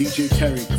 DJ Tarek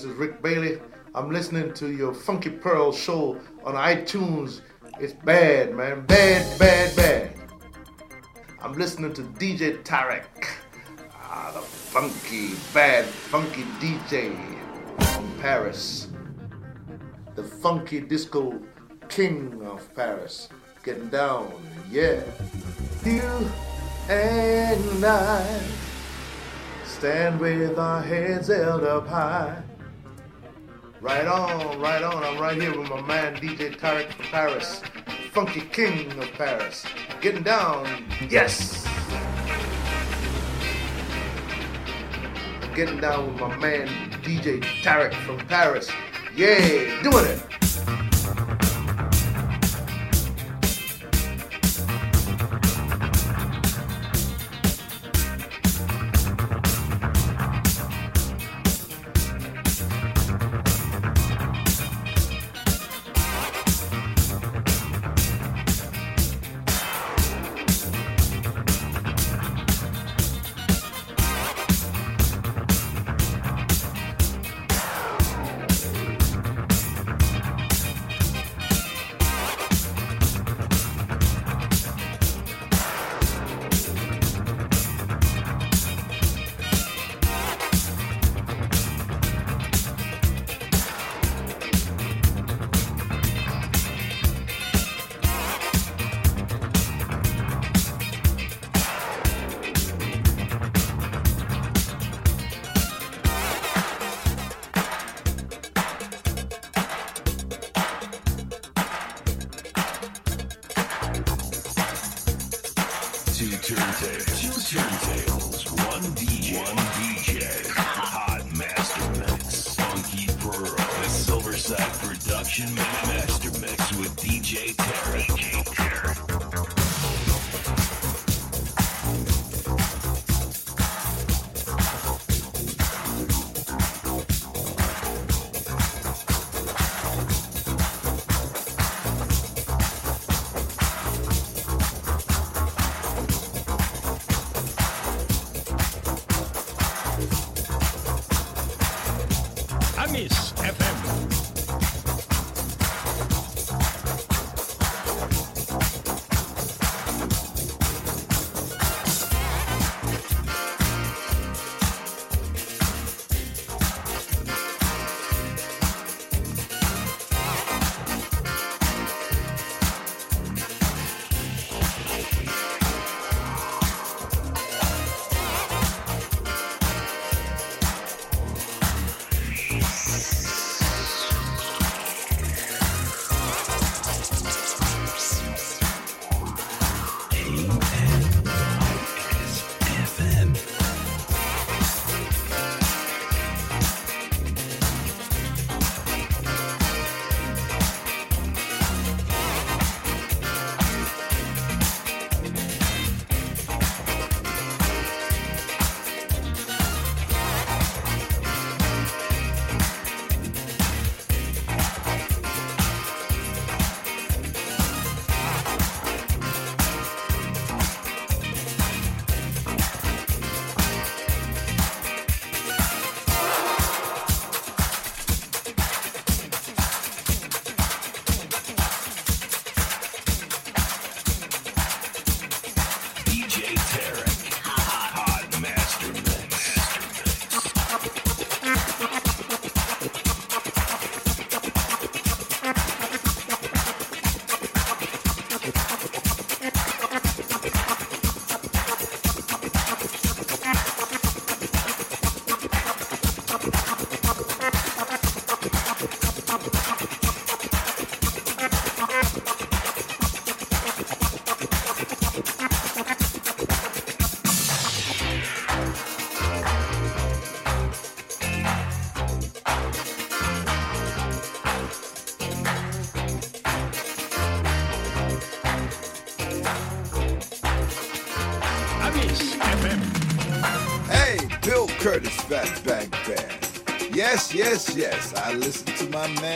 This is Rick Bailey. I'm listening to your Funky Pearl show on iTunes. It's bad, man. Bad, bad, bad. I'm listening to DJ Tarek. Ah, the funky, bad, funky DJ from Paris. The funky disco king of Paris. Getting down, yeah. You and I stand with our heads held up high Right on, right on. I'm right here with my man DJ Tarek from Paris, Funky King of Paris. Getting down, yes. Getting down with my man DJ Tarek from Paris. Yeah, doing it. Listen to my man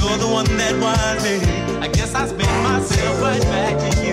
You're the one that wants me. I guess I spent myself right back to you.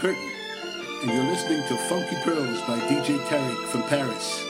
Curtin, and you're listening to Funky Pearls by DJ Tarek from Paris.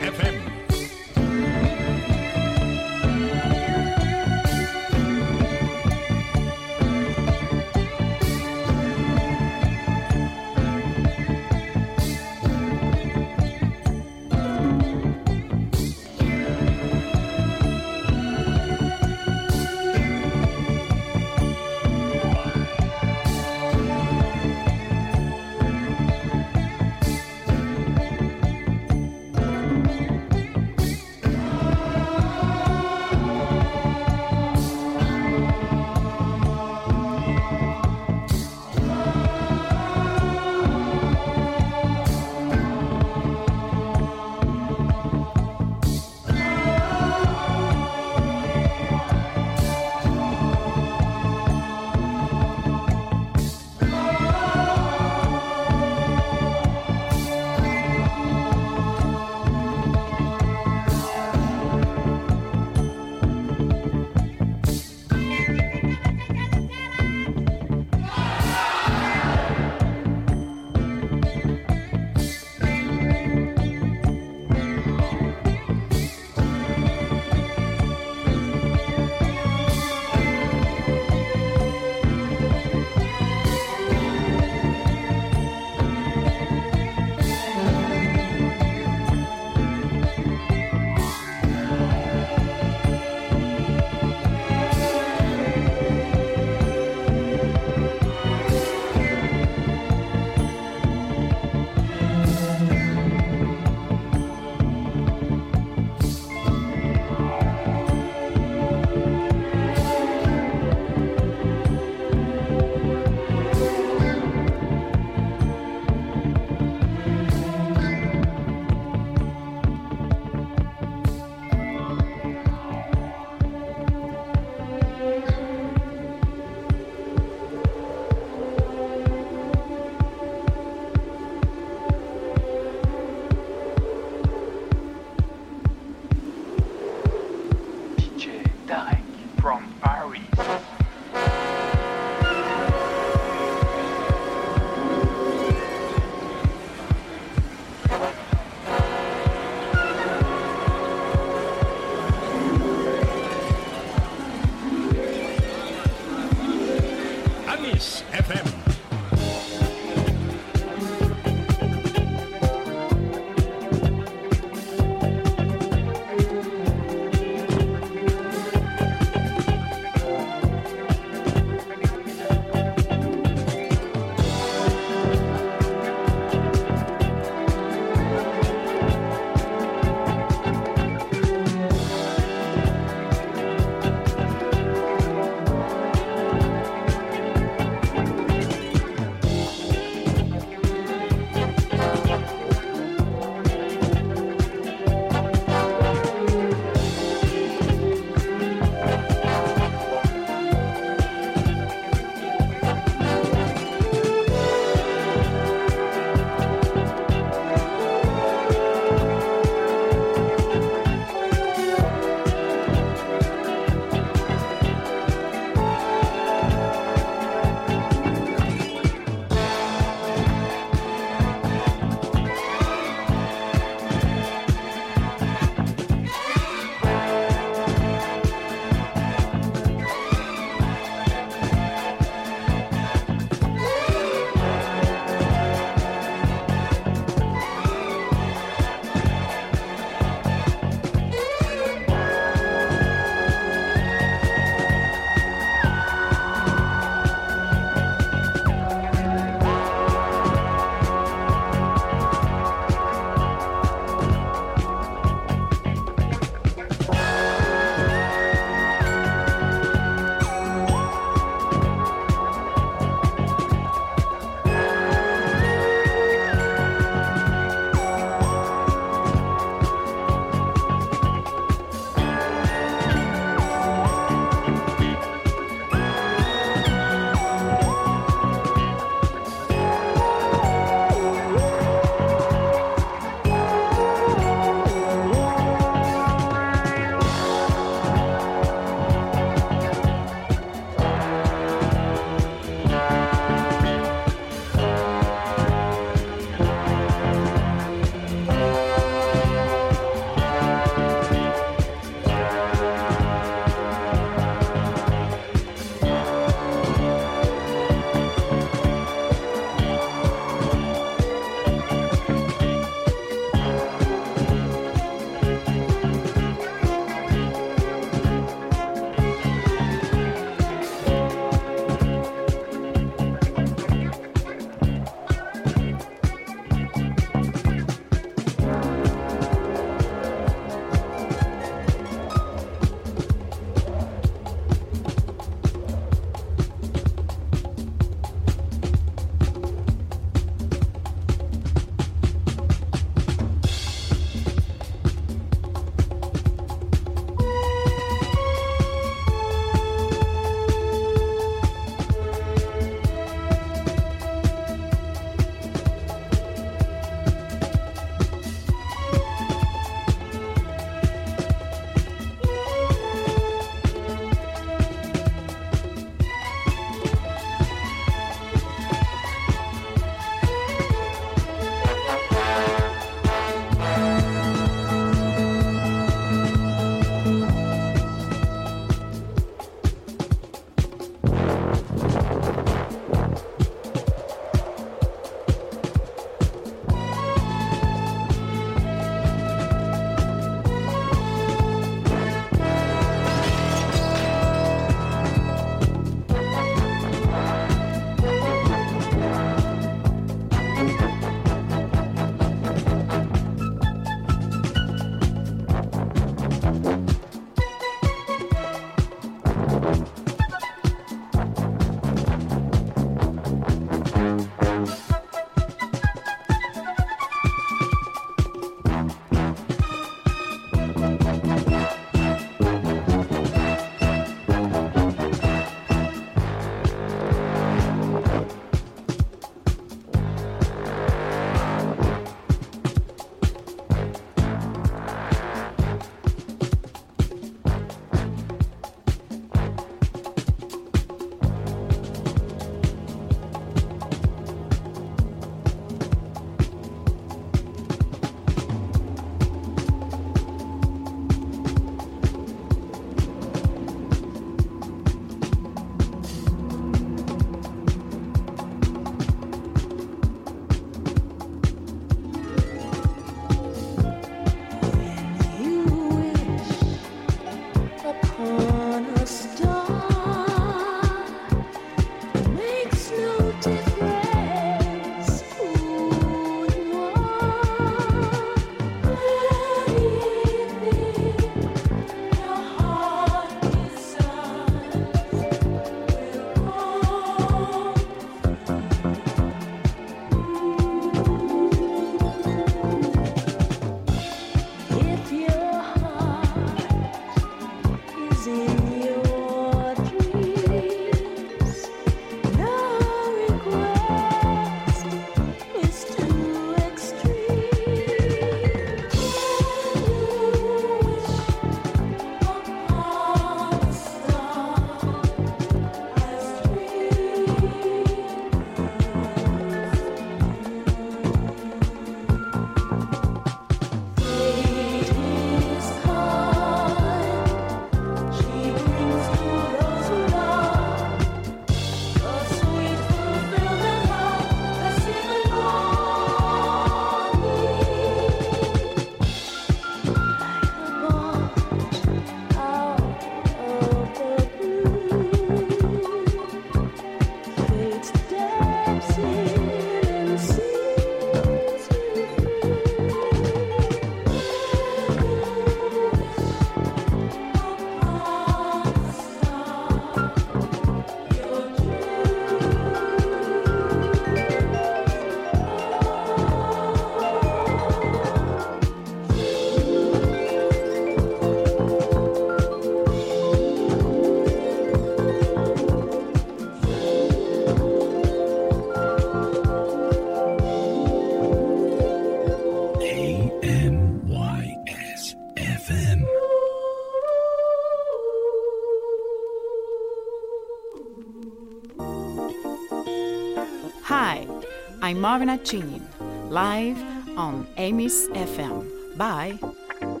I'm Marina Chinin, live on Amy's FM. Bye. Ooh,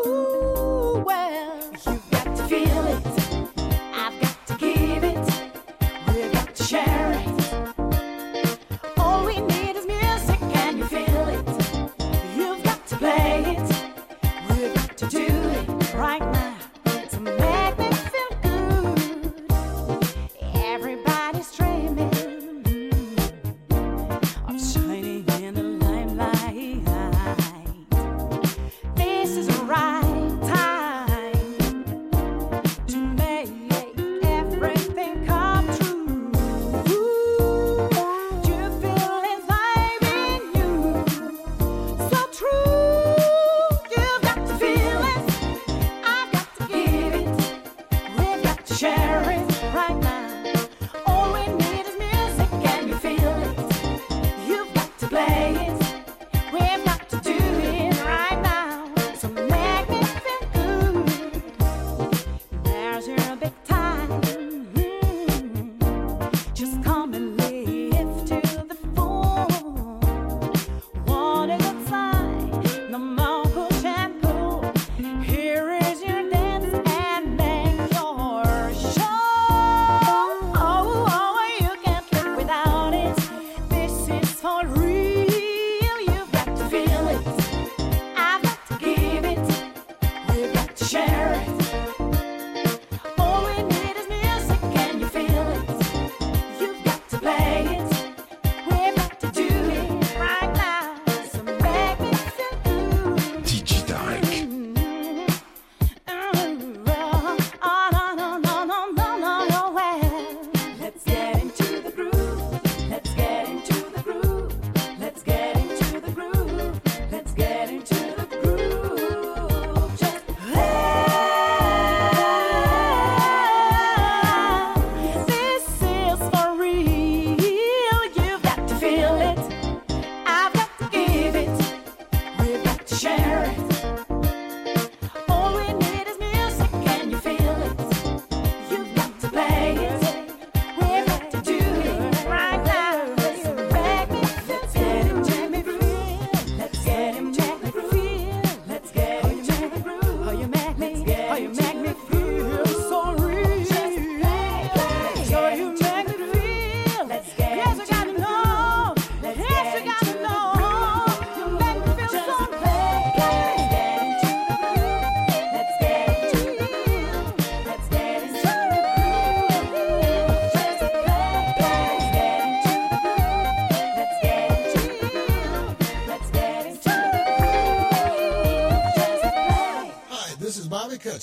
ooh, ooh.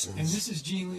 And this is Gene